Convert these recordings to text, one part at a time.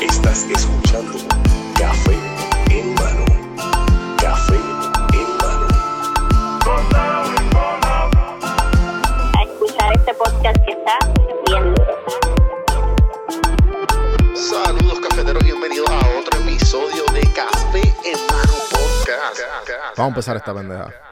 Estás escuchando Café en mano. Café en mano. a escuchar este podcast que está bien duro. Saludos cafeteros, bienvenidos a otro episodio de Café en mano podcast. Vamos a empezar esta pendeja.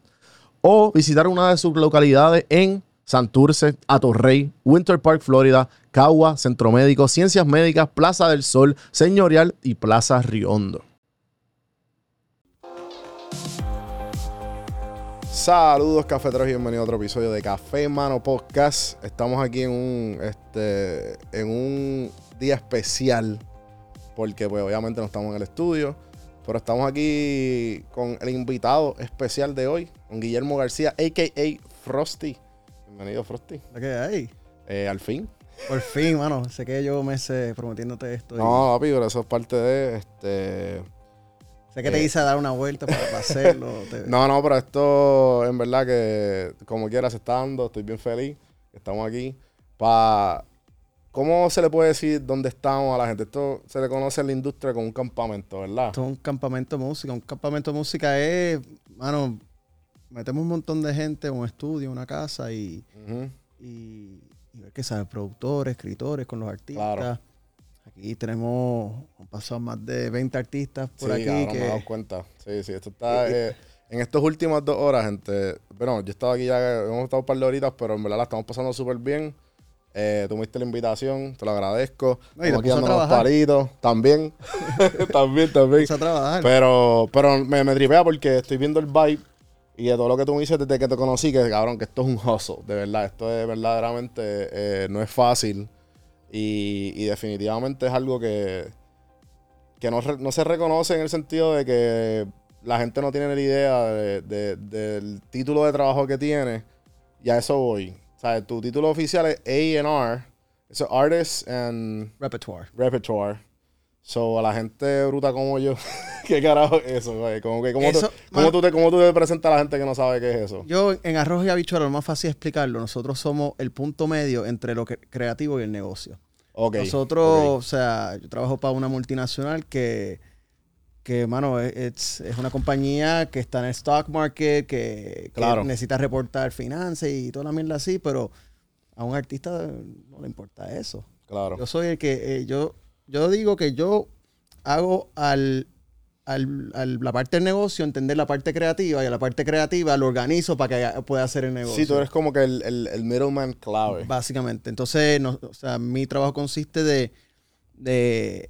o visitar una de sus localidades en Santurce, Atorrey, Winter Park, Florida, Cagua, Centro Médico, Ciencias Médicas, Plaza del Sol, Señorial y Plaza Riondo. Saludos cafeteros bienvenidos a otro episodio de Café Mano Podcast. Estamos aquí en un, este, en un día especial porque pues obviamente no estamos en el estudio, pero estamos aquí con el invitado especial de hoy, con Guillermo García, a.k.a. Frosty. Bienvenido Frosty. ¿Lo que hay? Eh, al fin. Por fin, mano. Sé que yo meses prometiéndote esto. y No, papi, pero eso es parte de este. sé que te hice dar una vuelta para, para hacerlo. te- No, no, pero esto en verdad que como quiera se está dando, estoy bien feliz. Estamos aquí. para ¿Cómo se le puede decir dónde estamos a la gente? Esto se le conoce en la industria como un campamento, ¿verdad? Esto es un campamento de música. Un campamento de música es, mano, metemos un montón de gente en un estudio, una casa y, y, y ver qué sabe, productores, escritores con los artistas. Claro. Aquí tenemos, han pasado más de 20 artistas por sí, aquí cabrón, me he dado que... cuenta. Sí, sí, esto está... eh, en estas últimas dos horas, gente... Bueno, yo estaba aquí ya, hemos estado un par de horitas, pero en verdad la estamos pasando súper bien. Eh, diste la invitación, te lo agradezco. No, y Estamos te aquí dando unos palitos. También. también, también. A trabajar. Pero, pero me, me tripea porque estoy viendo el vibe y de todo lo que tú me dices desde que te conocí, que cabrón, que esto es un hustle, de verdad. Esto es verdaderamente, eh, no es fácil. Y, y definitivamente es algo que, que no, no se reconoce en el sentido de que la gente no tiene ni idea de- de- del título de trabajo que tiene. Y a eso voy. O sea, tu título oficial es A&R. Eso es Artist and Repertoire. repertoire. So, a la gente bruta como yo, ¿qué carajo es eso, güey? Como que, ¿cómo, Eso, tú, cómo, tú te, ¿Cómo tú te presentas a la gente que no sabe qué es eso? Yo en arroz y habichuela, lo más fácil de explicarlo, nosotros somos el punto medio entre lo que- creativo y el negocio. Ok. Nosotros, ok. o sea, yo trabajo para una multinacional que, que mano, es, es- es una compañía que está en el stock market, que, que Claro. necesita reportar finanzas y toda la mierda así, pero a un artista no le importa eso. Claro. Yo soy el que, eh, yo, yo digo que yo hago al, al- al- la parte del negocio, entender la parte creativa y a la parte creativa lo organizo para que pueda hacer el negocio. Sí, tú eres como que el, el, el middleman clave. Básicamente. Entonces, no- o sea, mi trabajo consiste de, de,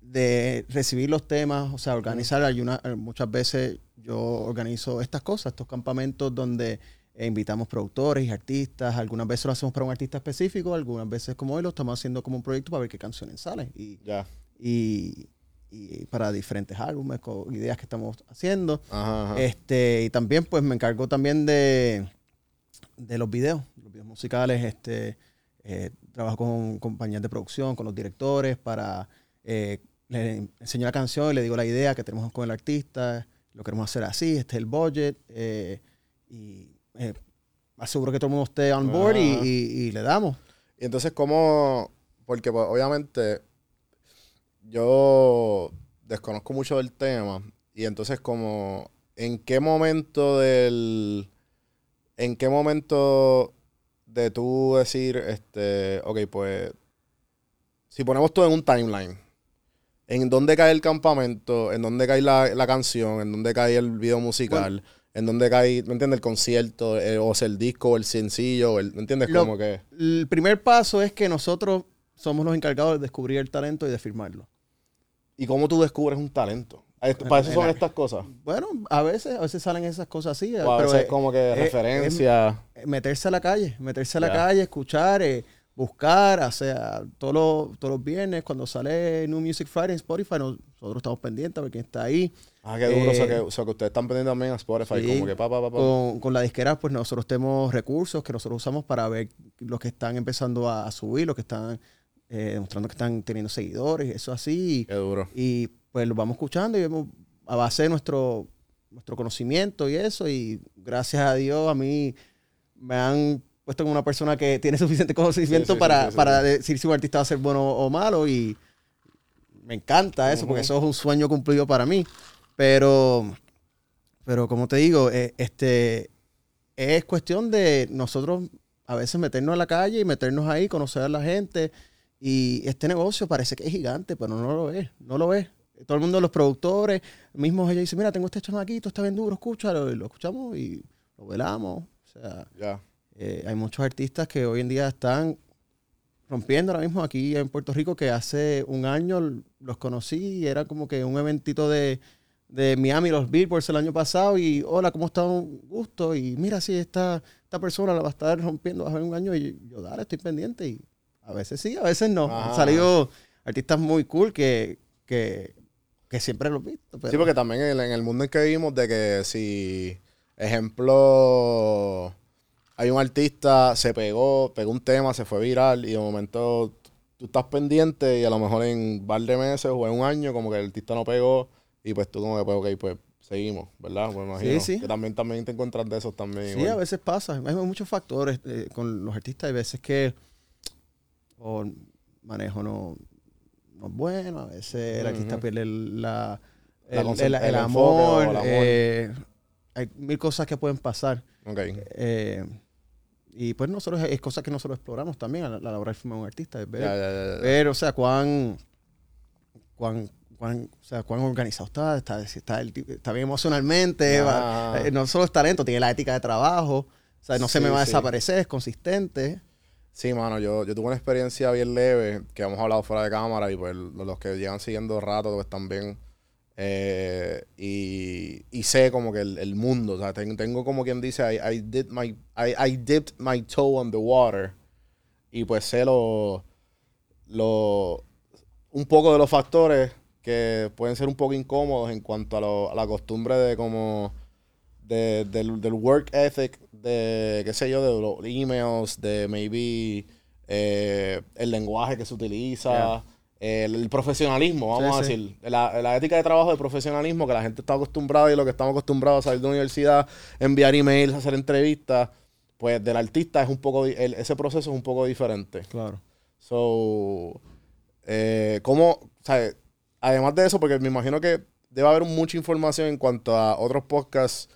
de recibir los temas, o sea, organizar. Hay una- muchas veces yo organizo estas cosas, estos campamentos donde eh, invitamos productores y artistas. Algunas veces lo hacemos para un artista específico, algunas veces como hoy lo estamos haciendo como un proyecto para ver qué canciones salen. Y, Ya. y, y para diferentes álbumes, con ideas que estamos haciendo. Ajá, ajá. Este, y también, pues, me encargo también de, de los videos, los videos musicales. Este, eh, trabajo con compañías de producción, con los directores, para eh, le enseño la canción y le digo la idea que tenemos con el artista, lo queremos hacer así, este es el budget, eh, y eh, aseguro que todo el mundo esté on board y, Ajá. y- y le damos. Y entonces, ¿cómo...? Porque, pues, obviamente, yo desconozco mucho del tema. Y entonces, como... ¿En qué momento del... ¿En qué momento de tú decir, este... Ok, pues... Si ponemos todo en un timeline. ¿En dónde cae el campamento? ¿En dónde cae la, la canción? ¿En dónde cae el video musical? ¿En dónde cae, ¿me entiendes? El concierto, eh, o sea, el disco, o el sencillo, el- ¿me entiendes? Lo- Como que... El primer paso es que nosotros somos los encargados de descubrir el talento y de firmarlo. ¿Y cómo tú descubres un talento? Ahí- Para eso son estas cosas. Bueno, a veces, a veces salen esas cosas así. O a pero veces es- como que es- referencia. es meterse a la calle, meterse a la Ya. calle, escuchar, eh, buscar, o sea, todos los, todos los viernes cuando sale New Music Friday en Spotify, nos- nosotros estamos pendientes a ver quién está ahí. Ah, qué duro. o, sea Eh, que, o sea que ustedes están pendientes también a Spotify. Sí. Como que pa, pa, pa, pa. Con, con la disquera, pues nosotros tenemos recursos que nosotros usamos para ver los que están empezando a, a subir, los que están eh, demostrando que están teniendo seguidores, eso así. Qué duro. Y pues lo vamos escuchando y vemos a base de nuestro, nuestro conocimiento y eso. Y gracias a Dios a mí me han puesto como una persona que tiene suficiente conocimiento Sí, sí, para, para decir si un artista va a ser bueno o malo. Y me encanta eso, porque eso es un sueño cumplido para mí. Pero, pero como te digo, eh, este es cuestión de nosotros a veces meternos a la calle y meternos ahí, conocer a la gente. Y este negocio parece que es gigante, pero no lo es, no lo es. Todo el mundo, los productores, mismos ellos dicen, mira, tengo este chamaquito, está bien duro, escúchalo. Y lo escuchamos y lo velamos. O sea, eh, hay muchos artistas que hoy en día están rompiendo ahora mismo aquí en Puerto Rico que hace un año los conocí y era como que un eventito de, de Miami, los Billboards el año pasado y hola, ¿cómo está? Un gusto y mira si esta, esta persona la va a estar rompiendo hace un año y yo, dale, estoy pendiente y a veces sí, a veces no. Ajá. Han salido artistas muy cool que, que, que siempre los he visto. pero- Sí, porque también en, en el mundo en que vivimos, de que si, ejemplo, hay un artista, se pegó, pegó un tema, se fue viral y de momento tú estás pendiente y a lo mejor en un par de meses o en un año como que el artista no pegó y pues tú como que, pues, ok, pues seguimos, ¿verdad? Pues imagino sí. que también, también te encuentras de esos también. Sí, igual. a veces pasa. Hay muchos factores eh, con los artistas. Hay veces que o el manejo no, no es bueno, a veces el artista pierde el- la, el, amor. eh, hay mil cosas que pueden pasar. Ok. eh, y pues nosotros, es cosas que nosotros exploramos también a la, a la hora de filmar un artista. es ver, Ya, ya, ya, ya. ver, o sea, cuán, cuán, cuán, o sea, cuán organizado está, está, está, está bien emocionalmente, Ya. va- eh, no solo es talento, tiene la ética de trabajo, o sea, no se Sí, me va a sí. desaparecer, es consistente. Sí, mano, yo, yo tuve una experiencia bien leve que hemos hablado fuera de cámara y pues lo- los que llevan siguiendo rato pues también eh, y, y sé como que el, el mundo, o sea, ten- tengo, como quien dice, I, I did my, I, I dipped my toe on the water y pues sé lo, lo, un poco de los factores que pueden ser un poco incómodos en cuanto a, lo- a la costumbre de como de- del, del work ethic, de qué sé yo, de los emails, de maybe eh, el lenguaje que se utiliza, Yeah. el, el profesionalismo, vamos Sí, a sí. decir, la, la ética de trabajo de profesionalismo que la gente está acostumbrada y lo que estamos acostumbrados a salir de la universidad, enviar emails, hacer entrevistas, pues del artista es un poco, el- ese proceso es un poco diferente. Claro. So, eh, ¿cómo, o sea, además de eso, porque me imagino que debe haber mucha información en cuanto a otros podcasts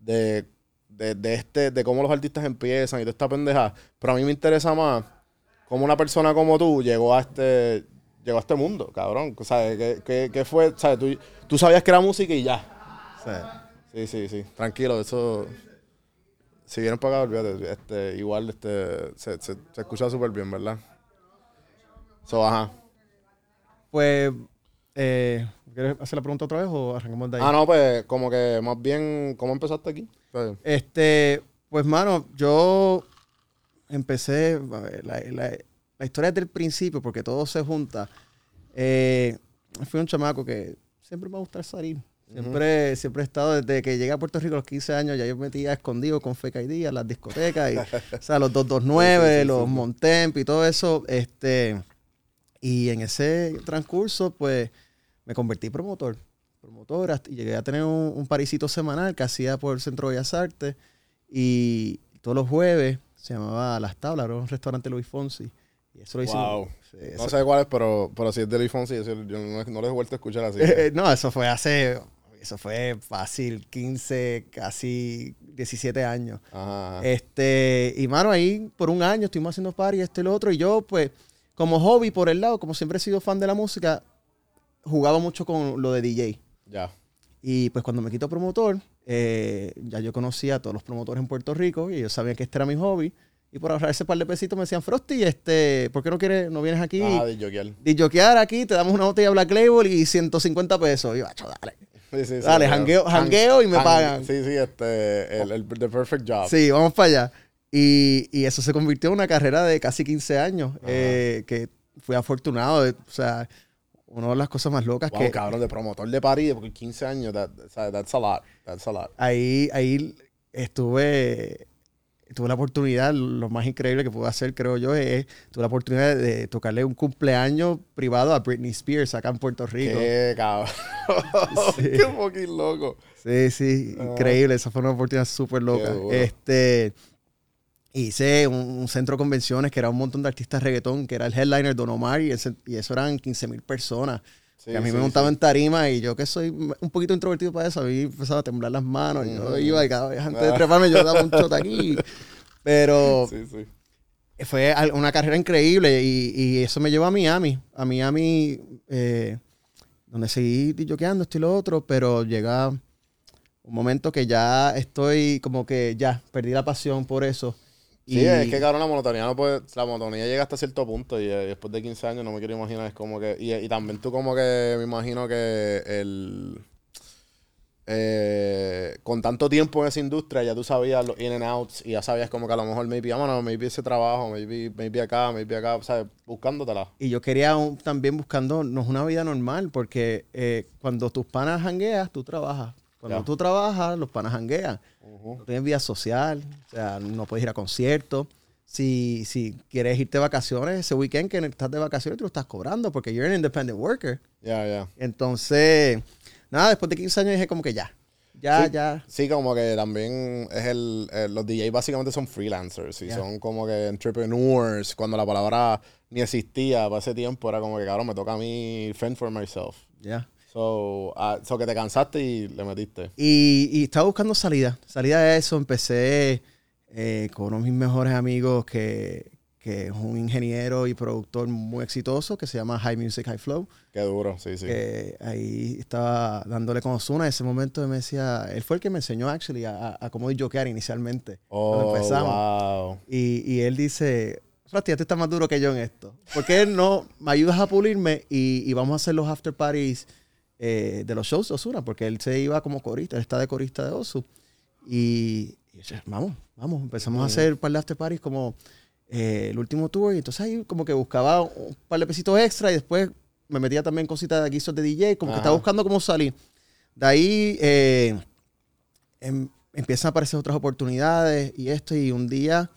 de, de, de este, de cómo los artistas empiezan y toda esta pendeja, pero a mí me interesa más cómo una persona como tú llegó a este, llegó a este mundo, cabrón. O sea, ¿qué, qué- qué fue? O sea, tú, tú sabías que era música y ya. Sí, sí, sí. Tranquilo, eso. Si vienen para acá, olvídate. Este, igual este, se, se, se escucha súper bien, ¿verdad? So, ajá. pues, eh, ¿quieres hacer la pregunta otra vez o arrancamos de ahí? Ah, no, pues, como que más bien, ¿cómo empezaste aquí? Pues, Este, pues, mano, yo empecé, a ver, la, la- la historia desde el principio, porque todo se junta. Eh, fui un chamaco que siempre me gusta salir. Siempre, siempre he estado, desde que llegué a Puerto Rico a los 15 años, ya yo me metía escondido con Feca y Día, las discotecas, y, o sea, los 229, Sí, sí, sí, los. Montemp y todo eso. Este, y en ese transcurso, pues, me convertí en promotor. Y llegué a tener un, un parisito semanal que hacía por el Centro de Bellas Artes. Y todos los jueves se llamaba Las Tablas, era un restaurante Luis Fonsi. Y eso lo hicimos. Wow. sí, no sé cuál es, pero, pero si es de Luis Fonsi, yo no, no lo he vuelto a escuchar así. Eh, no, eso fue hace. Eso fue fácil, 15, casi 17 años. Ajá. ajá. Este, y mano, ahí por un año estuvimos haciendo party, este y lo otro. Y yo, pues, como hobby por el lado, como siempre he sido fan de la música, jugaba mucho con lo de DJ. ya. Y pues cuando me quito promotor, eh, ya yo conocía a todos los promotores en Puerto Rico y ellos sabían que este era mi hobby. Y por ahorrar ese par de pesitos me decían, Frosty, este, ¿por qué no quieres, no vienes aquí? De Jokiel. Disjoquear aquí, te damos una botella Black Label y 150 pesos. Y yo, "Acho, dale. Sí, sí, sí, Dale, jangueo- jangueo y me pagan. Sí, sí, este, el, el The Perfect Job. Sí, vamos para allá. Y, y eso se convirtió en una carrera de casi 15 años, eh, que fui afortunado. eh, O sea, una de las cosas más locas Wow, que cabrón, de promotor de París, porque 15 años, that, that's a lot, that's a lot. ahí, ahí estuve, tuve la oportunidad, lo más increíble que pude hacer, creo yo, es, tuve la oportunidad de tocarle un cumpleaños privado a Britney Spears acá en Puerto Rico. Qué cabrón. Sí. Qué fucking loco. Sí, sí, Ah. increíble. Esa fue una oportunidad súper loca. Este, hice un, un centro de convenciones que era un montón de artistas reggaetón, que era el headliner Don Omar, y, ese- y eso eran 15 mil personas. Sí, que a mí sí, me montaba sí. en tarima y yo que soy un poquito introvertido para eso, a mí empezaba a temblar las manos. y yo Mm. iba y cada vez antes de treparme yo daba un shot aquí. Pero fue una carrera increíble y, y eso me llevó a Miami. A Miami, eh, donde seguí yoqueando esto y lo otro, pero llega un momento que ya estoy como que ya perdí la pasión por eso. Sí, Y- es que cabrón, la monotonía no puede, la monotonía llega hasta cierto punto y, eh, después de 15 años no me quiero imaginar, es como que, y, y también tú como que me imagino que el, eh, con tanto tiempo en esa industria ya tú sabías los in and outs y ya sabías como que a lo mejor maybe, vámonos, maybe ese trabajo, maybe, maybe acá, maybe acá, ¿sabes? Buscándotela. Y yo quería un- también buscando, no es una vida normal, porque eh, cuando tus panas jangueas, tú trabajas. Cuando Ya. tú trabajas, los panas janguean. No tienes vida social, o sea, no puedes ir a conciertos. Si, si quieres irte de vacaciones, ese weekend que estás de vacaciones, tú lo estás cobrando porque you're an independent worker. Ya, ya. Entonces, nada, después de 15 años dije como que ya, ya, Sí. ya. Sí, como que también es el, el- los DJs básicamente son freelancers y Ya. son como que entrepreneurs. Cuando la palabra ni existía para ese tiempo, era como que, cabrón, me toca a mí fend for myself. ya. So, ah, so que te cansaste y le metiste. Y, y estaba buscando salida. Salida de eso, empecé eh, con uno de mis mejores amigos que, que es un ingeniero y productor muy exitoso que se llama High Music High Flow. Qué duro, sí, sí. ahí estaba dándole con Ozuna. En ese momento él me decía, él fue el que me enseñó actually a, a, cómo jokear inicialmente. cuando Oh, empezamos. wow. Y, y él dice, Frati, ya tú estás más duro que yo en esto. ¿Por qué no me ayudas a pulirme y, y vamos a hacer los after parties eh, de los shows de Ozuna? Porque él se iba como corista, él está de corista de Ozu. Y, y yo vamos, vamos, empezamos a hacer un par de after parties como eh, el último tour. Y entonces ahí como que buscaba un par de pesitos extra y después me metía también cositas de guisos de DJ, como que estaba buscando cómo salir. De ahí eh, em- empiezan a aparecer otras oportunidades y esto. Y un día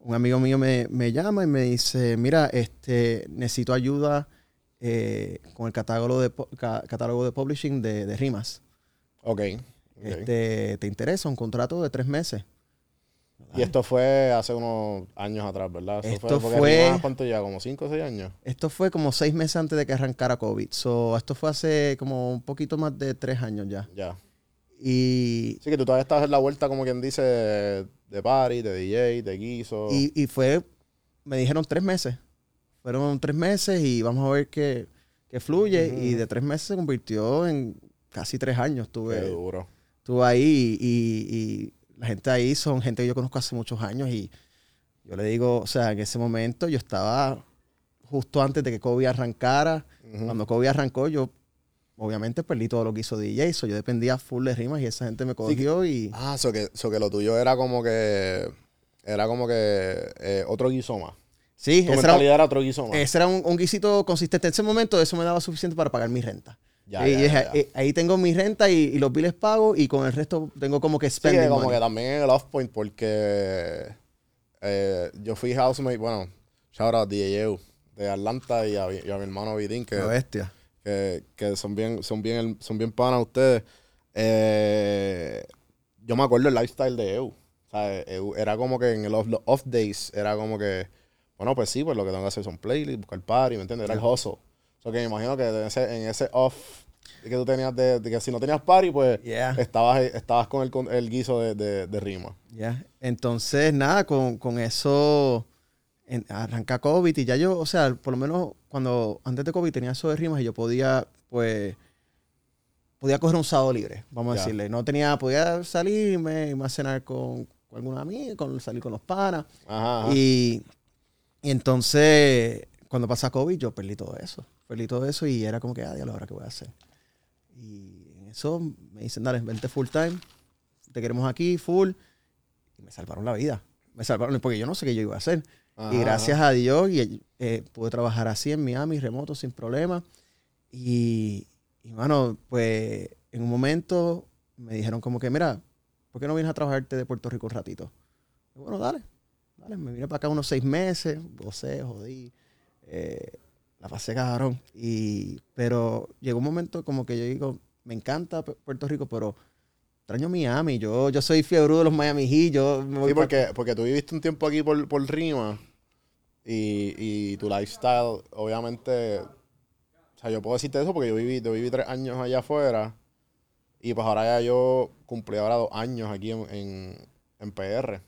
un amigo mío me, me llama y me dice, mira, este, necesito ayuda eh, con el catálogo de, catálogo de publishing de, de rimas. Ok. ok. Este, ¿Te interesa? Un contrato de tres meses. y esto fue hace unos años atrás, ¿verdad? Eso Esto porque fue- Rimas, ¿Cuánto ya? ¿Como 5 o 6 años? Esto fue como seis meses antes de que arrancara COVID. So, esto fue hace como un poquito más de tres años ya. Ya. Y, Sí, que tú todavía estás en la vuelta, como quien dice, de party, de DJ, de guiso. y, y fue, me dijeron tres meses. Fueron tres meses y vamos a ver qué, qué fluye. Y de tres meses se convirtió en casi tres años. Qué Tuve, duro. estuve ahí y, y la gente ahí son gente que yo conozco hace muchos años y yo le digo, o sea, en ese momento yo estaba justo antes de que COVID arrancara. Cuando COVID arrancó, yo obviamente perdí todo lo que hizo DJ, so yo dependía full de rimas y esa gente me cogió y... Ah, eso que, so que lo tuyo era como que. Era como que eh, otro guiso más. Sí, Tu ese era, mentalidad era otro guiso más. ese era un, un guisito consistente. En ese momento eso me daba suficiente para pagar mi renta. Ya, y ya, ya, ya. eh, ahí tengo mi renta y, y los biles pago y con el resto tengo como que Sí, spending que como money. que también en el off point porque eh, yo fui housemate, bueno, shout out DJU de Atlanta y a, y a mi hermano Vidín que, bestia. que, que son bien, son bien, son bien panas ustedes. Eh, yo me acuerdo el lifestyle de EU. O sea, EU era como que en el off, los off days era como que, bueno, pues sí, pues lo que tengo que hacer son playlists, buscar party, ¿me entiendes? Era el hustle. O sea, que me imagino que en ese, en ese off que tú tenías de, de que si no tenías party, pues Yeah. estabas, estabas con el, con el guiso de, de, de rima. Ya. Entonces, nada, con, con eso en- arranca COVID y ya yo, o sea, por lo menos cuando antes de COVID tenía eso de rimas y yo podía, pues, podía coger un sábado libre, vamos a decirle. No tenía, podía salirme, irme a cenar con, con alguna amiga, con, salir con los panas. Ajá. ajá. Y, y entonces, cuando pasa COVID, yo perdí todo eso. Perdí todo eso y era como que, ah, diablo, ahora qué voy a hacer. Y en eso me dicen, dale, vente full time, te queremos aquí, full. Y me salvaron la vida. Me salvaron, porque yo no sé qué yo iba a hacer. Y Ajá. gracias a Dios y, eh, pude trabajar así en Miami, remoto, sin problema. Y, y, mano, pues en un momento me dijeron como que, mira, ¿por qué no vienes a trabajarte de Puerto Rico un ratito? Y bueno, dale, Me vine para acá unos seis meses, gocé, jodí. eh, la pasé cabrón. Y, pero llegó un momento como que yo digo, me encanta Pu- Puerto Rico, pero extraño Miami. Yo, yo soy fiebre de los Miami Heat. Yo me voy Sí, porque, porque tú viviste un tiempo aquí por, por Rima y, y tu lifestyle, obviamente, o sea, yo puedo decirte eso porque yo viví, yo viví tres años allá afuera y pues ahora ya yo cumplí ahora dos años aquí en, en, en PR.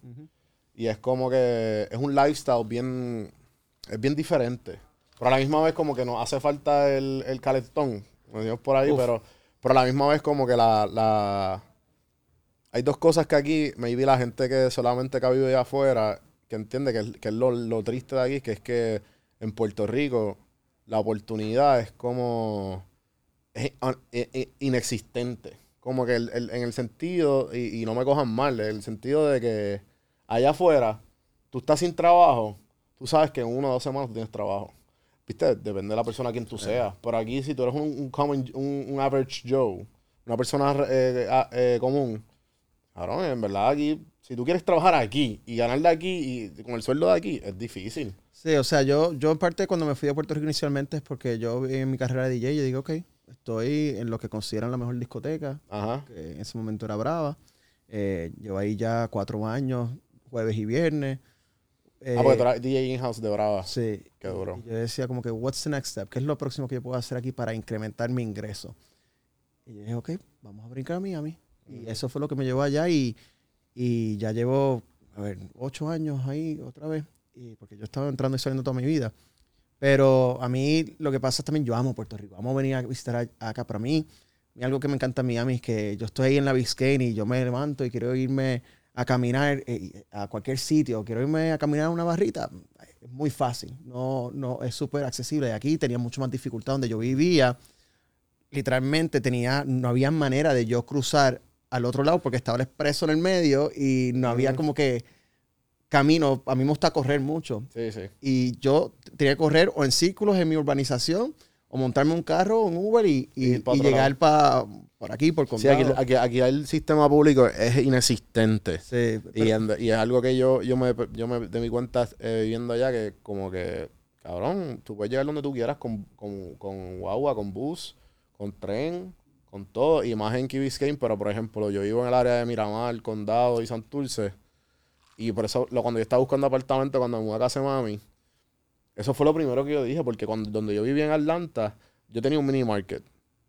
Y es como que es un lifestyle bien, es bien diferente. Pero a la misma vez como que nos hace falta el, el calentón, por ahí, Uf. pero, pero a la misma vez como que la, la... Hay dos cosas que aquí, maybe la gente que solamente que ha vivido allá afuera, que entiende que, es- que es lo, lo triste de aquí, que es que en Puerto Rico la oportunidad es como... es i- i- inexistente. Como que el- el- en el sentido, y, y no me cojan mal, el sentido de que allá afuera, tú estás sin trabajo, tú sabes que en una o dos semanas tú tienes trabajo. Viste, depende de la persona a quien tú seas. Pero aquí, si tú eres un, un, common- un, un average Joe, una persona eh, a- eh, común, cabrón, en verdad aquí, si tú quieres trabajar aquí y ganar de aquí y con el sueldo de aquí, es difícil. Sí, o sea, yo, yo en parte cuando me fui a Puerto Rico inicialmente es porque yo en mi carrera de DJ, yo digo, ok, estoy en lo que consideran la mejor discoteca, Ajá. que en ese momento era Brava. Eh, llevo ahí ya cuatro años, jueves y viernes. ah, porque tú Eh, eras DJ in-house de Brava. Sí. Qué duro. Yo decía como que, what's the next step? ¿Qué es lo próximo que yo puedo hacer aquí para incrementar mi ingreso? Y yo dije, ok, vamos a brincar a Miami. Y eso fue lo que me llevó allá y, y ya llevo, a ver, ocho años ahí otra vez. Y porque yo estaba entrando y saliendo toda mi vida. Pero a mí lo que pasa es también, yo amo Puerto Rico. Vamos a venir a visitar a- acá. Para mí, y algo que me encanta en Miami es que yo estoy ahí en la Biscayne y yo me levanto y quiero irme a caminar eh, a cualquier sitio. Quiero irme a caminar a una barrita. Es muy fácil. No, no, es súper accesible. Aquí tenía mucho más dificultad donde yo vivía. Literalmente tenía, no había manera de yo cruzar al otro lado porque estaba el expreso en el medio y no había como que camino. A mí me gusta correr mucho Sí, sí. y yo tenía que correr o en círculos en mi urbanización o montarme un carro, un Uber y, y- y llegar pa- por aquí, por Sí, aquí, aquí, aquí el sistema público es inexistente. Sí, Y, pero- en- y es algo que yo, yo, me, yo me de mi cuenta eh, viviendo allá que como que, cabrón, tú puedes llegar donde tú quieras con, con, con guagua, con bus, con tren, con todo. Y más en Key Biscayne, pero por ejemplo, yo vivo en el área de Miramar, Condado y Santurce. Y por eso, lo, cuando yo estaba buscando apartamento, cuando me mudé a casa de mami, eso fue lo primero que yo dije, porque cuando, donde yo vivía en Atlanta, yo tenía un mini market,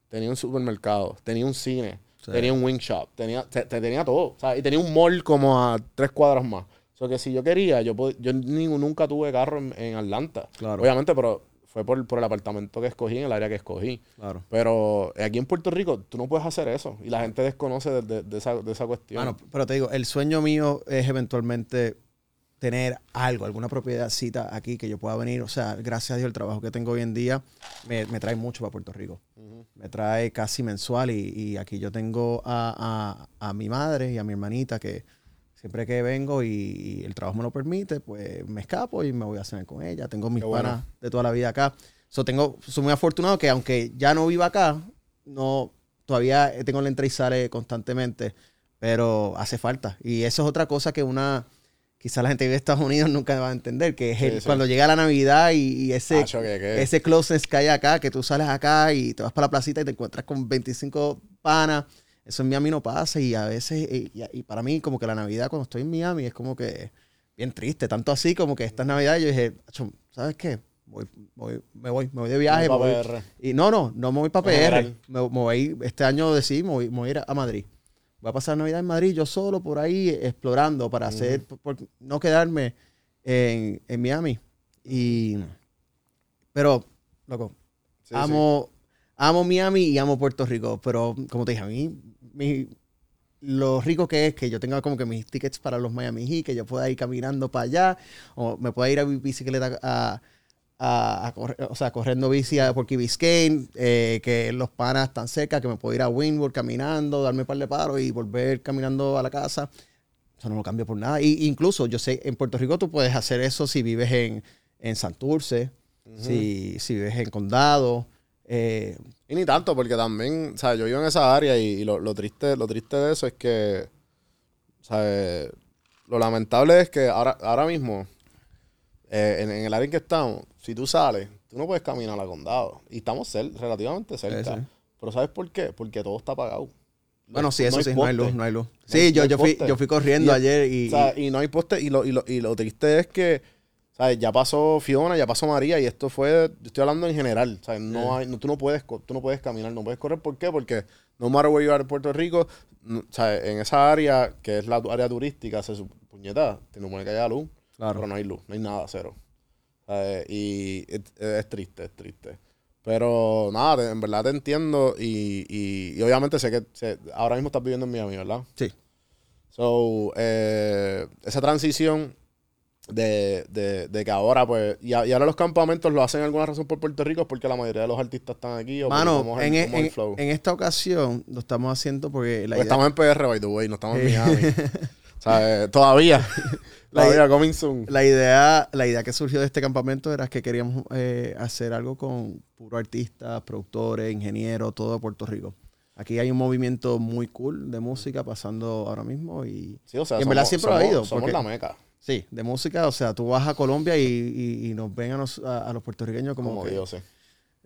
tenía un supermercado, tenía un cine, Sí. tenía un wing shop, tenía, te- te- tenía todo. o sea, y tenía un mall como a tres cuadras más. O sea, que si yo quería, yo, pod- yo ni- nunca tuve carro en, en Atlanta. Claro. Obviamente, pero fue por, por el apartamento que escogí, en el área que escogí. claro. Pero aquí en Puerto Rico, tú no puedes hacer eso. Y la gente desconoce de, de- de esa, de esa cuestión. Bueno, pero te digo, el sueño mío es eventualmente tener algo, alguna propiedadcita aquí que yo pueda venir. O sea, gracias a Dios el trabajo que tengo hoy en día me, me trae mucho para Puerto Rico. Me trae casi mensual y, y aquí yo tengo a, a- a mi madre y a mi hermanita que siempre que vengo y, el trabajo me lo permite, pues me escapo y me voy a cenar con ella. Tengo mis bueno. panas de toda la vida acá. So, tengo, soy muy afortunado que aunque ya no viva acá, no, todavía tengo la entrada y sale constantemente, pero hace falta. Y eso es otra cosa que una, quizá la gente vive en Estados Unidos nunca va a entender, que es Sí, el- sí. cuando llega la Navidad y, y ese, Acho, que- que- ese closeness que hay acá, que tú sales acá y te vas para la placita y te encuentras con 25 panas. Eso en Miami no pasa y a veces, y, y- y para mí como que la Navidad cuando estoy en Miami es como que bien triste. Tanto así como que esta Navidad yo dije, "Acho, ¿sabes qué? Voy, voy- me voy, me voy de viaje. Pa' me voy". PR. Y no, no, no me voy para PR. me voy, este año decidí, me voy, me voy a ir a Madrid. Voy a pasar Navidad en Madrid yo solo por ahí explorando para hacer, por- por no quedarme en, en Miami. Y, pero, loco, Sí, sí. amo, amo Miami y amo Puerto Rico. Pero, como te dije, a mí, mi- lo rico que es que yo tenga como que mis tickets para los Miami Heat, que yo pueda ir caminando para allá, o me pueda ir a mi bicicleta a, a, a correr, o sea, corriendo bici a- por Key Biscayne, eh, que los panas están cerca, que me puedo ir a Windward caminando, darme un par de paros y volver caminando a la casa. Eso no lo cambio por nada. Y, incluso, yo sé, en Puerto Rico tú puedes hacer eso si vives en, en Santurce, si, si vives en Condado. eh, Y ni tanto, porque también, o sea, yo vivo en esa área y, y lo, lo triste, lo triste de eso es que, o sea, eh, lo lamentable es que ahora, ahora mismo, eh, en, en el área en que estamos, si tú sales, tú no puedes caminar a condado. Y estamos cer- relativamente cerca. sí. Pero ¿sabes por qué? Porque todo está apagado. bueno, sí, No eso hay sí, no hay poste. luz, no hay luz. No Sí, hay- yo, no yo, fui, poste. yo fui corriendo Y- ayer y... O sea, y no hay poste. Y lo, y lo, y lo triste es que, ¿sabes? Ya pasó Fiona, ya pasó María, y esto fue, yo estoy hablando en general. ¿sabes? No hay, no, tú, no puedes, tú no puedes caminar, no puedes correr. ¿Por qué? Porque no matter where you are en Puerto Rico, no- ¿sabes? En esa área, que es la área turística, se puñeta, te supone que haya luz. Claro. Pero no hay luz, no hay nada, cero. ¿Sabes? Y es, es triste, es triste. Pero nada, en verdad te entiendo y, y, y obviamente sé que sé- ahora mismo estás viviendo en Miami, ¿verdad? Sí. So, eh, esa transición de, de, de que ahora, pues, y, a- y ahora los campamentos lo hacen en alguna razón por Puerto Rico, es porque la mayoría de los artistas están aquí. O Mano, cómo es en, el- e- cómo es el en- flow. en esta ocasión lo estamos haciendo porque la idea, estamos en PR, by the way, no estamos en Eh. Miami. todavía. La todavía, coming soon. la idea, la idea que surgió de este campamento era que queríamos eh, hacer algo con puro artistas, productores, ingenieros, todo de Puerto Rico. Aquí hay un movimiento muy cool de música pasando ahora mismo y Sí, o sea, y en verdad siempre ha habido, Somos porque- la meca, sí, de música, o sea, tú vas a Colombia y, y- y nos ven a, nos- a- a los puertorriqueños como, como que-.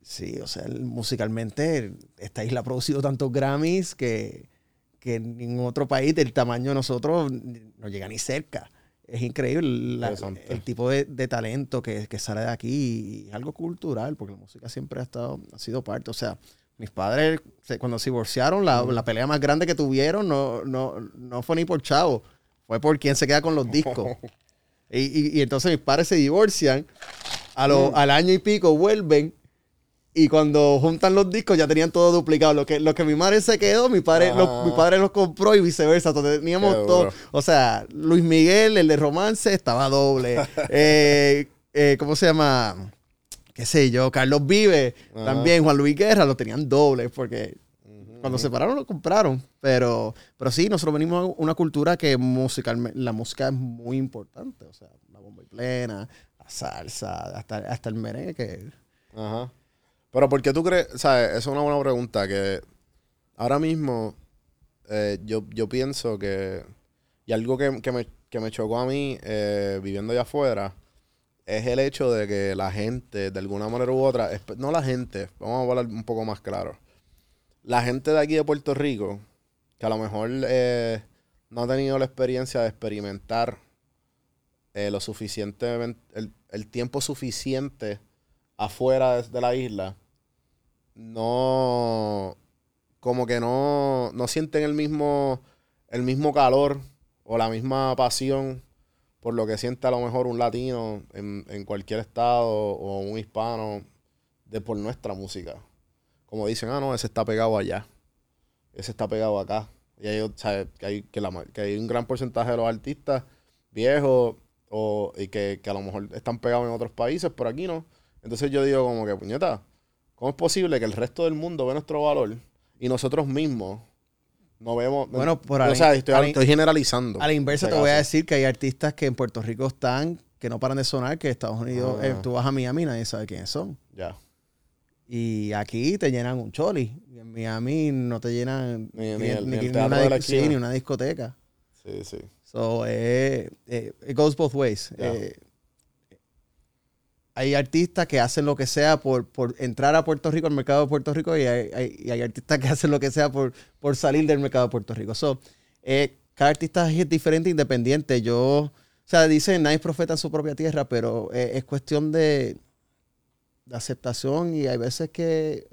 Sí, o sea, musicalmente esta isla ha producido tantos Grammys que, que en ningún otro país del tamaño de nosotros no llega ni cerca. Es increíble la- el tipo de, de talento que, que sale de aquí y es algo cultural, porque la música siempre ha estado, ha sido parte. O sea, mis padres cuando se divorciaron, la, la pelea más grande que tuvieron no, no, no fue ni por chavo, fue por quién se queda con los discos. y, y- y entonces mis padres se divorcian, a lo- Mm. al año y pico vuelven y cuando juntan los discos ya tenían todo duplicado. Lo que, lo que mi madre se quedó, mi padre, Ah. lo- mi padre los compró y viceversa. Entonces teníamos Qué todo. duro. O sea, Luis Miguel, el de romance, estaba doble. Eh, eh, ¿Cómo se llama? Qué sé yo, Carlos Vive, también Juan Luis Guerra, lo tenían doble porque cuando se separaron lo compraron. Pero, pero sí, nosotros venimos a una cultura que musicalmente, la música es muy importante. O sea, la bomba y plena, la salsa, hasta, hasta el merengue que... Ajá. Pero ¿por qué tú crees? ¿Sabes? Esa es una buena pregunta. Que ahora mismo eh, yo, yo pienso que. Y algo que, que me, que me chocó a mí eh, viviendo allá afuera es el hecho de que la gente, de alguna manera u otra, no la gente, vamos a hablar un poco más claro. La gente de aquí de Puerto Rico, que a lo mejor eh, no ha tenido la experiencia de experimentar lo suficientemente, el, el tiempo suficiente afuera de la isla, no, como que no, no sienten el mismo, el mismo calor o la misma pasión por lo que siente a lo mejor un latino en, en cualquier estado o un hispano de por nuestra música. Como dicen, ah, no, ese está pegado allá, ese está pegado acá. Y hay, o que, hay, que hay un gran porcentaje de los artistas viejos o, y que, que a lo mejor están pegados en otros países, pero aquí no. Entonces yo digo como que, puñeta, ¿cómo es posible que el resto del mundo ve nuestro valor y nosotros mismos no vemos? Bueno, por o ahí- sea, estoy, generalizando. A la inversa te voy a decir que hay artistas que en Puerto Rico están, que no paran de sonar, que Estados Unidos, Ah. eh, tú vas a Miami y nadie sabe quiénes son. Ya. Y aquí te llenan un choli. Y en Miami no te llenan Ni- ni el- ni el ni teatro una, de sí, ni una discoteca. Sí, sí. So, eh, eh, it goes both ways. Hay artistas que hacen lo que sea por, por entrar a Puerto Rico, al mercado de Puerto Rico, y hay, hay- y hay artistas que hacen lo que sea por, por salir del mercado de Puerto Rico. So, eh, cada artista es diferente, independiente. Yo, o sea, dicen, nadie es profeta en su propia tierra, pero eh, es cuestión de, de aceptación y hay veces que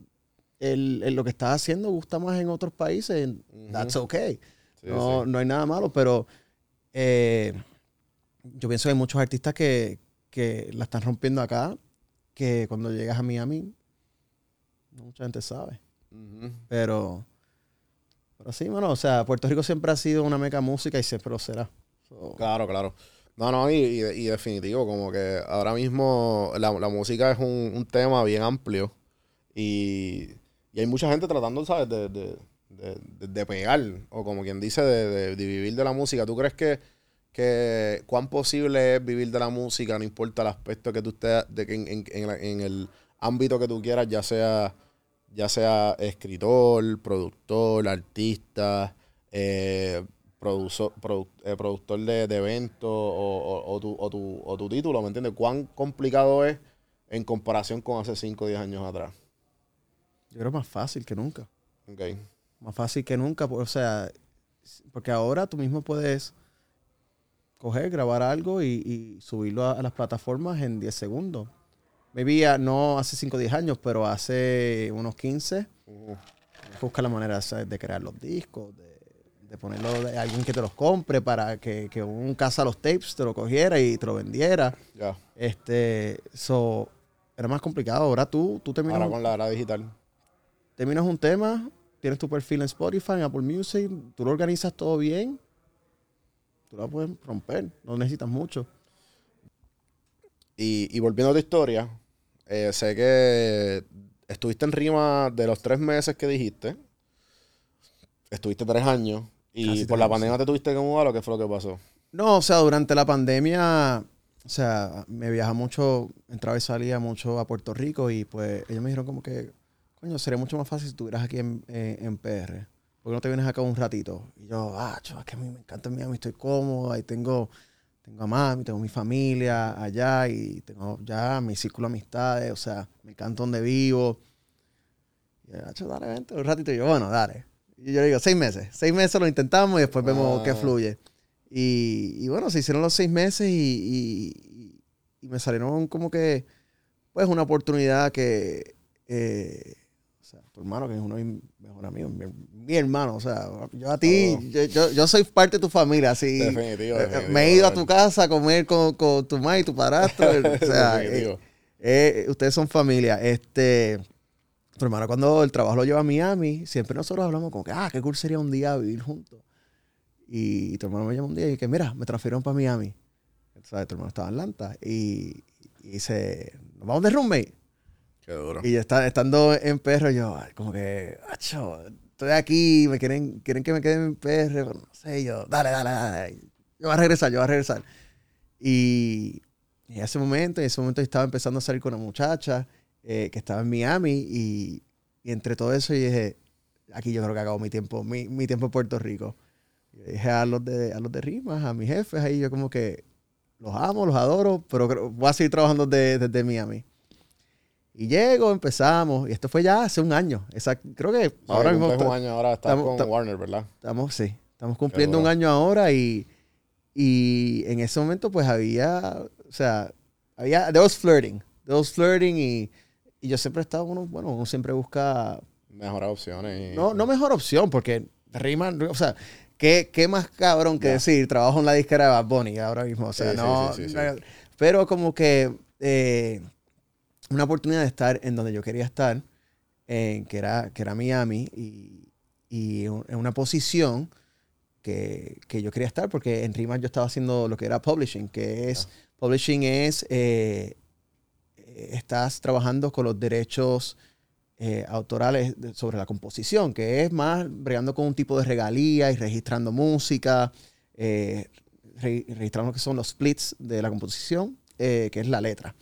el, el lo que estás haciendo gusta más en otros países. That's okay. Sí, no, sí. no hay nada malo, pero eh, yo pienso que hay muchos artistas que, que la están rompiendo acá, que cuando llegas a Miami, no mucha gente sabe. Pero, pero sí, bueno, o sea, Puerto Rico siempre ha sido una meca música y siempre lo será. So, Claro, claro. No, no, y, y, y definitivo, como que ahora mismo la, la música es un, un tema bien amplio y, y hay mucha gente tratando, ¿sabes?, de, de, de, de- pegar, o como quien dice, de vivir de la música. ¿Tú crees que, que cuán posible es vivir de la música, no importa el aspecto que tú estés, de que en, en- en la- en el ámbito que tú quieras, ya sea, ya sea escritor, productor, artista, eh, produzo- produ- eh, productor de, de eventos o, o- o tu, o, tu, o tu título, ¿me entiendes? ¿Cuán complicado es en comparación con hace 5 o 10 años atrás? Yo creo más fácil que nunca. Más fácil que nunca. O sea, porque ahora tú mismo puedes coger, grabar algo y, y subirlo a, a las plataformas en 10 segundos. Maybe ah, no hace 5 o 10 años, pero hace unos 15. Ujú. Busca la manera ¿sabes? de crear los discos, de, de ponerlo de alguien que te los compre para que, que un casa los tapes te lo cogiera y te lo vendiera. Ya. Este, so, era más complicado. Ahora tú, tú terminas, Ahora con la era digital. terminas un tema, tienes tu perfil en Spotify, en Apple Music, tú lo organizas todo bien, tú la puedes romper, no necesitas mucho. Y, y volviendo a tu historia, eh, sé que estuviste en rima de los tres meses que dijiste. Estuviste tres años. Y Casi por la pandemia te tuviste que mudar o qué fue lo que pasó. No, o sea, durante la pandemia, o sea, me viajaba mucho, entraba y salía mucho a Puerto Rico y pues ellos me dijeron como que, coño, sería mucho más fácil si estuvieras aquí en, en, en PR. ¿Por qué no te vienes acá un ratito? Y yo, ah, chaval, es que a mí me encanta Miami, estoy cómodo, ahí tengo, tengo a mami, tengo mi familia allá y tengo ya mi círculo de amistades, o sea, me encanta donde vivo. Y yo, "Acho, dale, vente un ratito. Y yo, bueno, dale. Y yo le digo, seis meses. Seis meses lo intentamos y después vemos qué Ah. fluye. Y, y bueno, se hicieron los seis meses y, y- y me salieron como que, pues, una oportunidad que, eh, tu hermano, que es uno de mis mejores amigos, mi, mi hermano, o sea, yo a ti, Oh. yo, yo, yo soy parte de tu familia, así. Definitivo, Eh, definitivo, me he ido a tu casa a comer con, con tu mamá y tu padrastro. o sea, eh, eh, ustedes son familia. Este, tu hermano, cuando el trabajo lo lleva a Miami, siempre nosotros hablamos como que, ah, qué cool sería un día vivir juntos. Y tu hermano me llama un día y que, mira, me transfirieron para Miami. ¿Sabes? Tu hermano estaba en Atlanta. Y, y dice, nos vamos de roommate. Qué duro. Y está, estando en PR, yo, como que, acho, estoy aquí, me quieren, quieren que me quede en PR, pero no sé, yo, dale, dale, dale. Yo voy a regresar, yo voy a regresar. Y, en ese momento, en ese momento estaba empezando a salir con una muchacha eh, que estaba en Miami y, y entre todo eso yo dije, aquí yo creo que acabo mi tiempo, mi, mi tiempo en Puerto Rico. Yo dije a los de, a los de rimas, a mis jefes, ahí yo como que los amo, los adoro, pero creo- voy a seguir trabajando de- desde Miami. Y llego, empezamos, y esto fue ya hace un año. Exacto. Creo que ahora Ahora mismo un año ahora estamos- con estamos- Warner, ¿verdad? estamos, sí, estamos cumpliendo un año ahora y, y en ese momento pues había, o sea, había, there was flirting, there was flirting y, y yo siempre he estado, uno, bueno, uno siempre busca, Mejorar opciones. y- no, no mejor opción, porque rima, o sea, ¿qué, qué más cabrón que Ya. decir, trabajo en la disquera de Bad Bunny ahora mismo, o sea, Sí, sí, no, sí, sí, sí. no- pero como que eh, una oportunidad de estar en donde yo quería estar, en, que, era, que era Miami, y, y en una posición que, que yo quería estar, porque en Rimas yo estaba haciendo lo que era publishing, que es, publishing es, eh, eh, estás trabajando con los derechos eh, autorales de- sobre la composición, que es más bregando con un tipo de regalía y registrando música, eh, re- registrando lo que son los splits de la composición, eh, que es la letra.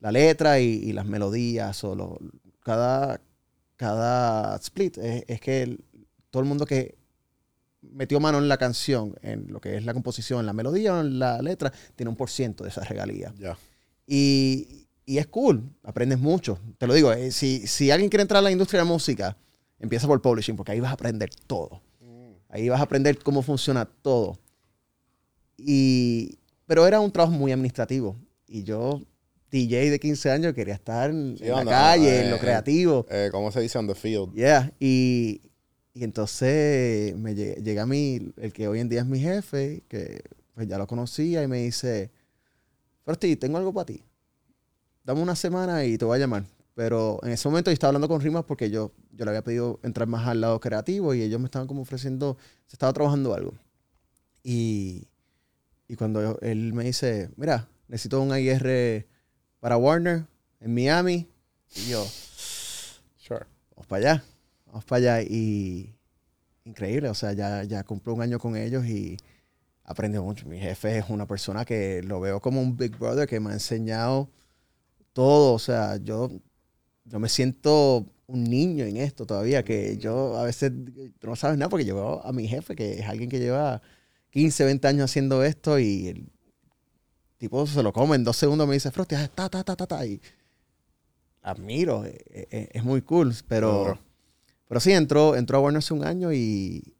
La letra y, y las melodías, o lo- cada, cada split es, es que el- todo el mundo que metió mano en la canción, en lo que es la composición, en la melodía o en la letra, tiene un por ciento de esa regalía. Y, y es cool, aprendes mucho. Te lo digo, eh, si, si alguien quiere entrar a la industria de la música, empieza por publishing, porque ahí vas a aprender todo. Ahí vas a aprender cómo funciona todo. Y, pero era un trabajo muy administrativo. Y yo, DJ de 15 años, quería estar en, Sí, en la calle, en eh, lo creativo. Eh, ¿Cómo se dice? On the field. Yeah. Y, y entonces me lle- llega a mí, el que hoy en día es mi jefe, que pues ya lo conocía, y me dice, Frosty, tengo algo para ti. Dame una semana y te voy a llamar. Pero en ese momento yo estaba hablando con Rimas porque yo, yo le había pedido entrar más al lado creativo y ellos me estaban como ofreciendo, se estaba trabajando algo. Y, y cuando él me dice, mira, necesito un IR para Warner en Miami, y yo, Sure. vamos para allá, vamos para allá. Y increíble, o sea, ya, ya cumplo un año con ellos y aprendí mucho. Mi jefe es una persona que lo veo como un big brother que me ha enseñado todo. O sea, yo, yo me siento un niño en esto todavía, que yo a veces no sabes nada porque yo veo a mi jefe, que es alguien que lleva 15, 20 años haciendo esto y tipo se lo come en dos segundos, me dice, Frosty, ta, ta, ta, ta, ta, y admiro, eh, eh, es, muy cool, pero, Claro. pero sí, entró, entró a Warner hace un año y,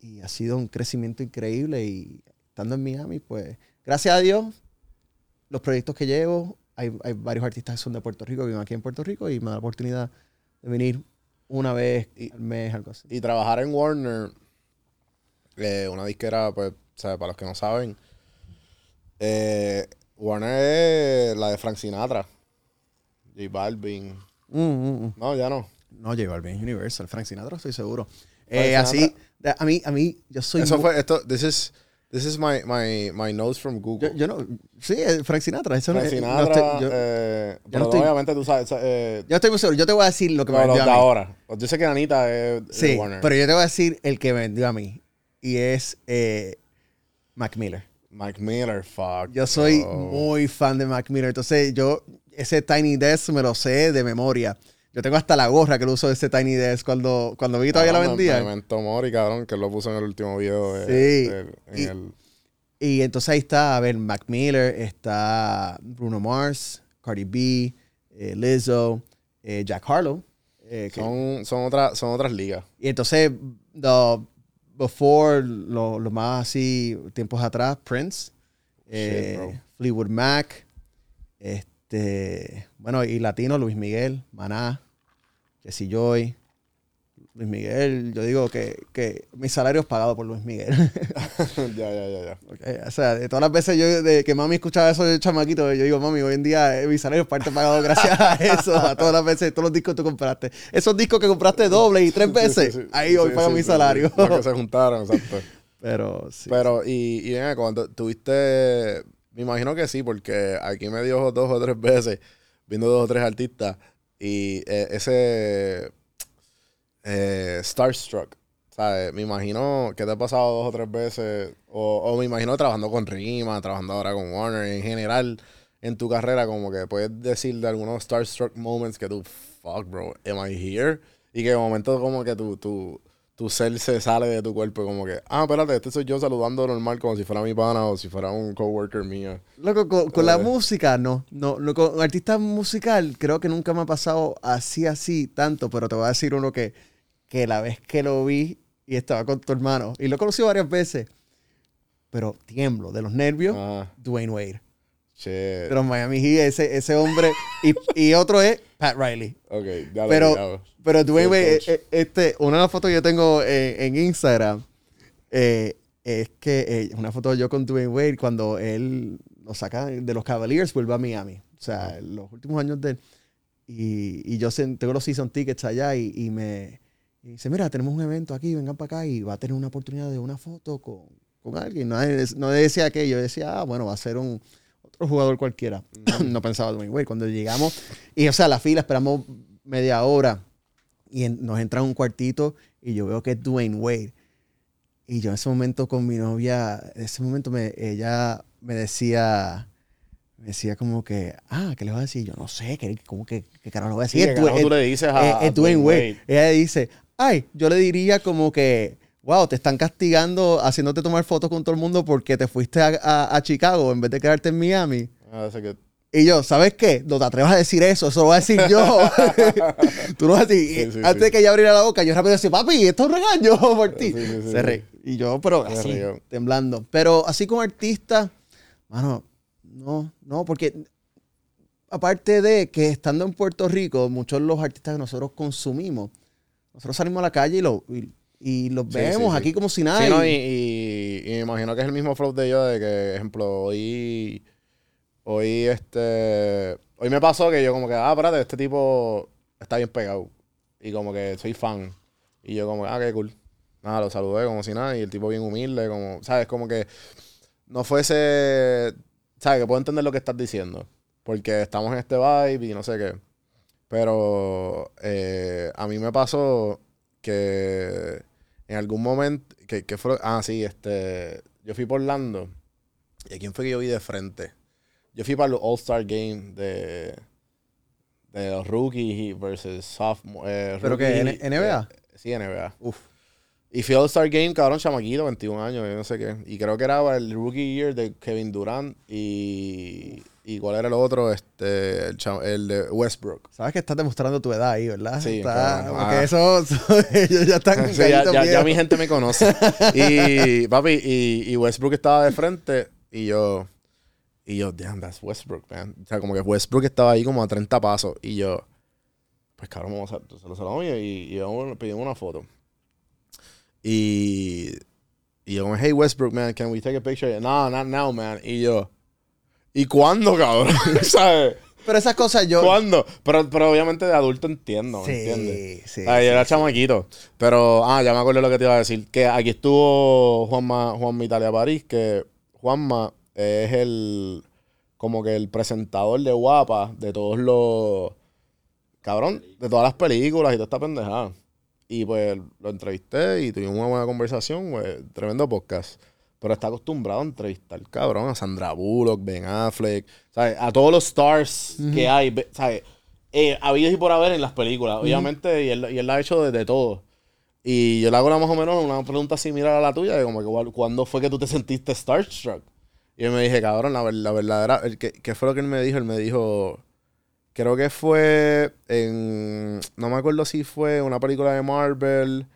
y ha sido un crecimiento increíble y estando en Miami, pues, gracias a Dios, los proyectos que llevo, hay, hay varios artistas que son de Puerto Rico, que viven aquí en Puerto Rico y me da la oportunidad de venir una vez Y- al mes, algo así. Y trabajar en Warner, eh, una disquera, pues, sea, para los que no saben, eh, Warner es la de Frank Sinatra, J Balvin. Mm, mm, mm. No, ya no. No, J Balvin, Universal, Frank Sinatra, estoy seguro. Eh, así, a mí, a mí, yo soy... Eso fue, esto, this is, this is my, my, my notes from Google. yo, yo no... Sí, Frank Sinatra. Eso no- Frank no estoy- yo, eh, no pero estoy- obviamente tú sabes, eh, yo estoy muy seguro. Yo te voy a decir lo que me vendió a mí. ahora. Yo sé que Anita es Sí, Warner. pero yo te voy a decir el que me vendió a mí. Y es eh, Mac Miller. Mike Miller, fuck. Yo soy muy fan de Mac Miller. Entonces, yo ese Tiny Desk me lo sé de memoria. Yo tengo hasta la gorra que lo uso de ese Tiny Desk cuando, cuando vi todavía la vendía. Memento Mori, cabrón, que lo puso en el último video. De, Sí. en Y- el- Y entonces ahí está, a ver, Mac Miller, está Bruno Mars, Cardi B, eh, Lizzo, eh, Jack Harlow. eh, son, son, otras son otras ligas. y entonces, the- before, lo, lo más así, tiempos atrás, Prince, eh. Fleetwood Mac, este, bueno, y latino, Luis Miguel, Maná, Jesse Joy. Luis Miguel, yo digo que, que mi salario es pagado por Luis Miguel. ya, ya, ya, ya. O sea, de todas las veces yo, de que mami escuchaba eso de chamaquito, yo digo, mami, hoy en día eh, mi salario es parte pagado gracias a eso, a todas las veces, todos los discos que tú compraste. Esos discos que compraste doble y tres veces, Sí, sí, sí. ahí hoy pago mi salario. Los que se juntaron, exacto. Pero sí. Pero, y, y venga, cuando tuviste, me imagino que sí, porque aquí me dio dos o tres veces viendo dos o tres artistas y eh, ese eh, Starstruck, ¿sabes? Me imagino que te ha pasado dos o tres veces, o, o me imagino trabajando con Rima, trabajando ahora con Warner, en general, en tu carrera, como que puedes decir de algunos Starstruck moments que tú, fuck, bro, am I here? Y que de momento como que tu, tu, tu ser se sale de tu cuerpo, como que, ah, espérate, este soy yo saludando normal como si fuera mi pana o si fuera un coworker mío. Loco, con, con la Eh. música, no. no, no con artista musical, creo que nunca me ha pasado así, así, tanto, pero te voy a decir uno que, que la vez que lo vi y estaba con tu hermano, y lo he conocido varias veces, pero tiemblo de los nervios, Ah, Dwayne Wade. shit. Los Miami Heat, ese, ese hombre. Y, y otro es Pat Riley. Ok, ya lo Pero, ya. pero Dwayne Wade, coach. eh, eh, este, una de las fotos que yo tengo eh, en Instagram eh, es que eh, una foto yo con Dwayne Wade cuando él lo saca de los Cavaliers, vuelve a Miami. O sea, los últimos años de él. Y, y yo sen- tengo los season tickets allá y, y me y dice, mira, tenemos un evento aquí, vengan para acá y va a tener una oportunidad de una foto con, con alguien. No, es- no decía aquello, decía, ah, bueno, va a ser un otro jugador cualquiera. no pensaba Dwayne Wade. Cuando llegamos, y o sea, la fila, esperamos media hora y en- nos entra un cuartito y yo veo que es Dwayne Wade. Y yo en ese momento con mi novia, en ese momento me, ella me decía, me decía como que, ah, ¿qué le vas a decir? Yo no sé, ¿qué, cómo que, qué carajo le voy a Sí, decir? ¿qué Es Dwayne- carajo tú le dices a- es- a es Dwayne Dwayne Wade. Ella dice, ay, yo le diría como que, wow, te están castigando haciéndote tomar fotos con todo el mundo porque te fuiste a, a- a Chicago en vez de quedarte en Miami. Ah, que- Y yo, ¿sabes qué? No te atrevas a decir eso, eso lo voy a decir yo. Tú no vas a decir. Sí, sí, Antes sí. de que ella abriera la boca, yo rápido decía, papi, esto es un regaño por ti. Se sí. re- Y yo, pero Se así, temblando. Pero así como artista, mano, no, no, porque aparte de que estando en Puerto Rico, muchos de los artistas que nosotros consumimos, nosotros salimos a la calle y, lo, y, y los Sí, vemos sí, sí. aquí como si nada. Sí, no, y, y- y- imagino que es el mismo flow de yo, de que, ejemplo, hoy, hoy, este, hoy me pasó que yo como que, ah, espérate, este tipo está bien pegado. Y como que soy fan. Y yo como, ah, qué cool. Nada, lo saludé como si nada. Y el tipo bien humilde, como, ¿sabes? Como que no fuese, ¿sabes? Que puedo entender lo que estás diciendo, porque estamos en este vibe y no sé qué. Pero eh, a mí me pasó que en algún momento, que, que fue, ah, sí, este, yo fui por Orlando. ¿Y a quién fue que yo vi de frente? Yo fui para el All-Star Game de, de los rookies versus sophomore. eh, ¿Pero N- NBA? eh, sí, NBA. Uf. Y fui al All-Star Game, cabrón, chamaquito, 21 años, yo no sé qué. Y creo que era el rookie year de Kevin Durant y... ¿Y cuál era el otro? Este, el, el de Westbrook. Sabes que estás demostrando tu edad ahí, ¿verdad? Sí, Está- porque Ah. eso, ellos ya están Sí, ya, mi gente me conoce. Y, papi, y, y Westbrook estaba de frente y yo... Y yo, damn, that's Westbrook, man. O sea, como que Westbrook estaba ahí como a 30 pasos. Y yo, pues cabrón, vamos a se lo y, y, vamos, pedimos una foto. Y, y yo hey Westbrook, man, can we take a picture? No, not now, man. Y yo, ¿y cuándo, cabrón? ¿Sabes? Pero esas cosas yo... ¿Cuándo? Pero, pero obviamente de adulto entiendo, ¿me Sí, entiendes? sí, Ay, sí, era sí. chamaquito. Pero, ah, ya me acuerdo lo que te iba a decir. Que aquí estuvo Juanma, Juanma Italia París, que Juanma es el, como que el presentador de Guapa de todos los, cabrón, de todas las películas y toda esta pendejada. Y pues lo entrevisté y tuvimos una buena conversación, pues, tremendo podcast. Pero está acostumbrado a entrevistar, cabrón, a Sandra Bullock, Ben Affleck, ¿sabes? A todos los stars que hay, ¿sabes? Eh, habidos y por haber en las películas, obviamente, y él, y él la ha hecho de, de todo. Y yo le hago más o menos una pregunta similar a la tuya, de como que "¿Cuál- ¿cuándo fue que tú te sentiste starstruck? Y yo me dije, cabrón, la, la verdadera, el que, ¿qué fue lo que él me dijo? Él me dijo, creo que fue en, no me acuerdo si fue una película de Marvel,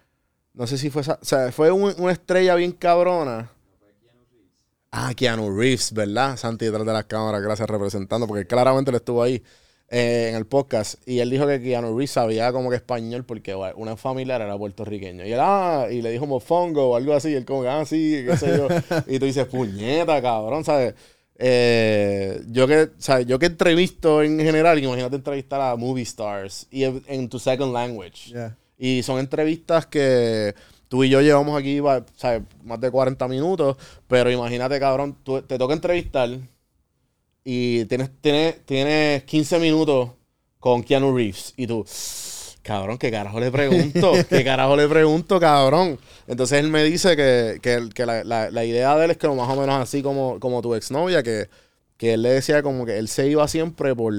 no sé si fue, esa- o sea, fue un- una estrella bien cabrona. Ah, Keanu Reeves, ¿verdad? Santi detrás de las cámaras, gracias representando, porque claramente él estuvo ahí eh, en el podcast. Y él dijo que Keanu Reeves sabía como que español porque bueno, una familiar era puertorriqueño. Y él, ah, y le dijo mofongo o algo así. Y él como que, ah, sí, qué sé yo. y tú dices, puñeta, cabrón, ¿sabes? Eh, yo que, ¿sabes? Yo que entrevisto en general, imagínate entrevistar a movie stars y en, en tu second language. Ya. Y son entrevistas que tú y yo llevamos aquí ¿sabes? más de 40 minutos, pero imagínate, cabrón, tú- te toca entrevistar y tienes, tienes, tienes 15 minutos con Keanu Reeves y tú, cabrón, ¿qué carajo le pregunto? ¿Qué carajo le pregunto, cabrón? Entonces él me dice que, que, que la, la- la idea de él es que más o menos así como, como tu exnovia, que, que él le decía como que él se iba siempre por,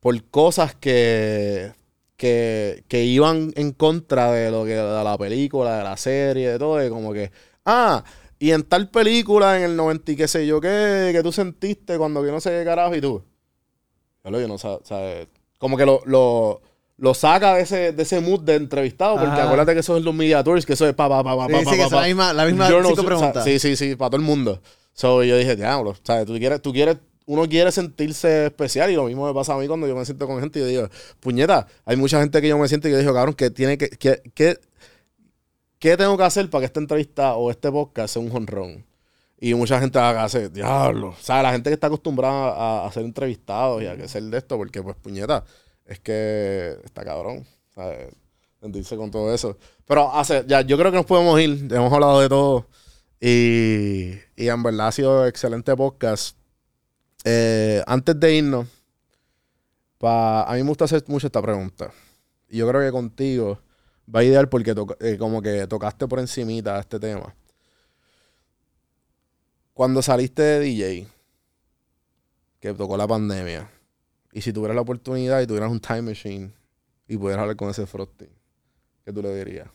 por cosas que, que, que iban en contra de lo que de la película, de la serie, de todo, de como que, ah, y en tal película en el 90 y qué sé yo qué, que tú sentiste cuando que no sé qué carajo y tú. Yo no sa- sabe, como que lo, lo, lo saca de ese, de ese mood de entrevistado, porque Ajá. acuérdate que eso es los media tours, que eso es pa, pa, pa, pa, Sí, pa, sí, pa, que pa, la misma, la misma no o sea, preguntas. sí, sí, sí, para todo el mundo. So, yo dije, diablo, ¿sabes? Tú quieres, tú quieres, uno quiere sentirse especial y lo mismo me pasa a mí cuando yo me siento con gente y digo, puñeta, hay mucha gente que yo me siento y yo digo, cabrón, que tiene que, que, que- ¿qué tengo que hacer para que esta entrevista o este podcast sea un jonrón? Y mucha gente hace, diablo, o sea, la gente que está acostumbrada a, a ser entrevistados y a que ser de esto, porque pues puñeta, es que está cabrón, ¿sabes? Sentirse con todo eso. Pero hace, ya, yo creo que nos podemos ir, hemos hablado de todo. Y, y en verdad ha sido excelente podcast. Eh, antes de irnos, pa- a mí me gusta hacer mucho esta pregunta. Y yo creo que contigo va a ideal porque eh, como que tocaste por encimita este tema. Cuando saliste de DJ, que tocó la pandemia, y si tuvieras la oportunidad y tuvieras un time machine y pudieras hablar con ese Frosty, ¿qué tú le dirías?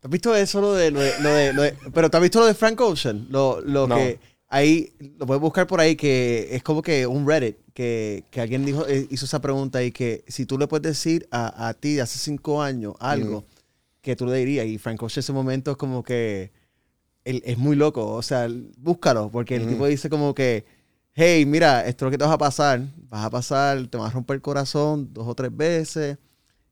¿Te has visto eso lo de, lo de, lo de- lo de- pero te has visto lo de Frank Ocean? Lo, lo No. que ahí, lo puedes buscar por ahí, que es como que un Reddit, que, que alguien dijo, eh, hizo esa pregunta y que si tú le puedes decir a, a ti de hace cinco años algo, que tú le dirías. Y Frank Ocean ese momento es como que él, es muy loco. O sea, búscalo, porque el Ujú. tipo dice como que, hey, mira, esto es lo que te vas a pasar. Vas a pasar, te vas a romper el corazón dos o tres veces.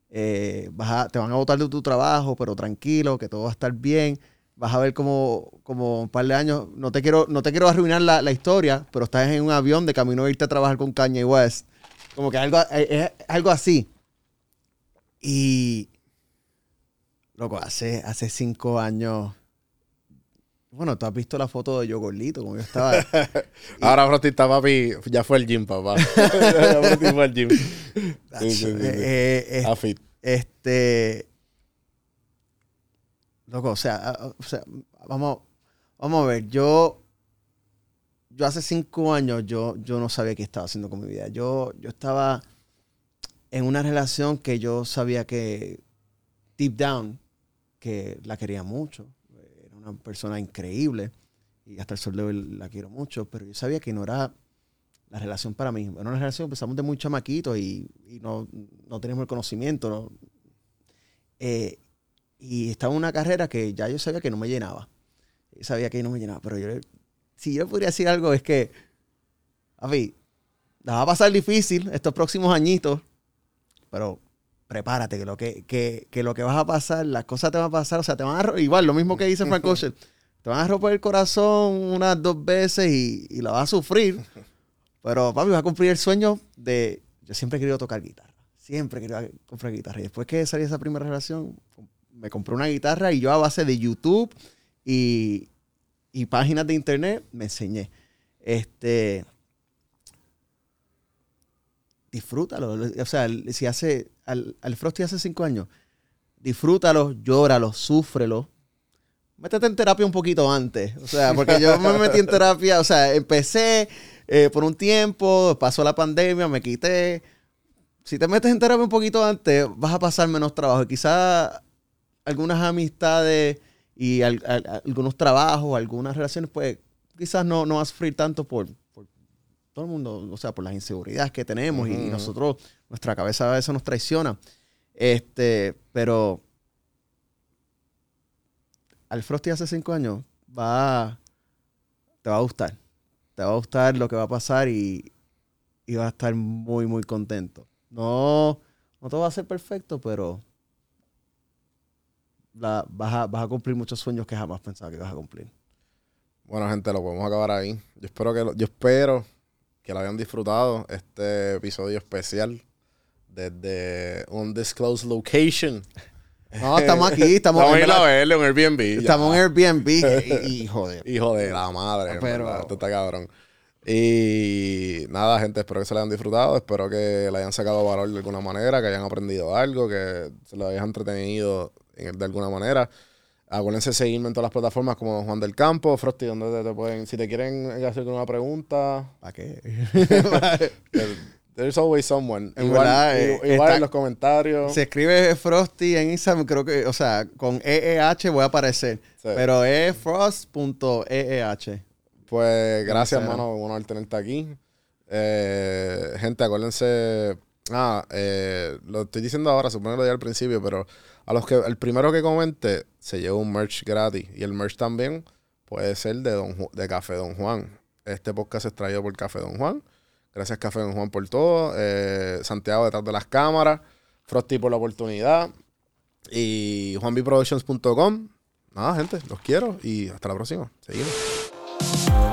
eh, vas a- te van a botar de tu trabajo, pero tranquilo, que todo va a estar bien. Vas a ver como, como un par de años. No te quiero, no te quiero arruinar la, la historia, pero estás en un avión de camino a irte a trabajar con Kanye West. Como que algo, es, es algo así. Y. Loco, hace, hace cinco años. Bueno, tú has visto la foto de yo gordito, como yo estaba. Ahora Frosty está papi, ya fue el gym, papá. ya fue al gym. Sí, sí, sí. Eh, eh. Este. Loco, o sea, a- o sea, vamos, vamos a ver. Yo. Yo hace cinco años yo, yo no sabía qué estaba haciendo con mi vida. Yo, yo estaba en una relación que yo sabía que deep down que la quería mucho. Era una persona increíble y hasta el sol de hoy la quiero mucho, pero yo sabía que no era la relación para mí. Era una relación, empezamos de muy chamaquitos y, y no, no teníamos el conocimiento. ¿no? Eh, y estaba en una carrera que ya yo sabía que no me llenaba. Yo sabía que no me llenaba, pero yo, si yo podría decir algo es que, a ver, la va a pasar difícil estos próximos añitos, pero prepárate, que lo que, que, que lo que vas a pasar, las cosas te van a pasar, o sea, te van a, igual, lo mismo que dice Frank Ocean, te van a romper el corazón unas dos veces y, y la vas a sufrir, pero papi, vas a cumplir el sueño de, yo siempre he querido tocar guitarra, siempre he querido comprar guitarra, y después que salí de esa primera relación, me compré una guitarra y yo a base de YouTube y, y páginas de internet me enseñé. Este, disfrútalo. O sea, si hace, al, al Frosty hace cinco años, disfrútalo, llóralo, súfrelo. Métete en terapia un poquito antes. O sea, porque yo me metí en terapia, o sea, empecé eh, por un tiempo, pasó la pandemia, me quité. Si te metes en terapia un poquito antes, vas a pasar menos trabajo. Quizás algunas amistades y al- al- algunos trabajos, algunas relaciones, pues quizás no, no vas a sufrir tanto por, por todo el mundo, o sea, por las inseguridades que tenemos y, nosotros, nuestra cabeza a veces nos traiciona. Este, pero al Frosty hace cinco años va, te va a gustar. Te va a gustar lo que va a pasar y, y vas a estar muy, muy contento. No, no todo va a ser perfecto, pero la- vas, a, vas a cumplir muchos sueños que jamás pensaba que ibas a cumplir. Bueno, gente, lo podemos acabar ahí. Yo espero que lo, yo espero que lo hayan disfrutado este episodio especial desde un disclosed location. No, estamos aquí, estamos, Estamos en en la verle, en Airbnb. estamos en ya. Airbnb y, y, joder. Hijo de la madre, en Pero- verdad, esto está cabrón. Y nada, gente, espero que se lo hayan disfrutado, espero que le hayan sacado valor de alguna manera, que hayan aprendido algo, que se lo hayan entretenido en- de alguna manera. Acuérdense de seguirme en todas las plataformas como Juan del Campo, Frosty, donde te, te pueden, si te quieren hacer una pregunta, ¿Para qué? there- there's always someone. En igual verdad, eh, igual está- en los comentarios. Se escribe Frosty en Instagram, creo que, o sea, con EEH voy a aparecer. Sí. Pero es frost.eeh. Pues gracias, hermano. Bueno al tenerte aquí. Eh, gente, acuérdense. Ah, eh, lo estoy diciendo ahora, supongo que lo dije al principio, pero a los que el primero que comente se lleva un merch gratis. Y el merch también puede ser de, Don de Café Don Juan. Este podcast es traído por Café Don Juan. Gracias, Café Don Juan, por todo. Eh, Santiago detrás de las cámaras. Frosty por la oportunidad. Y juanbiproductions.com. Nada, gente, los quiero y hasta la próxima. Seguimos.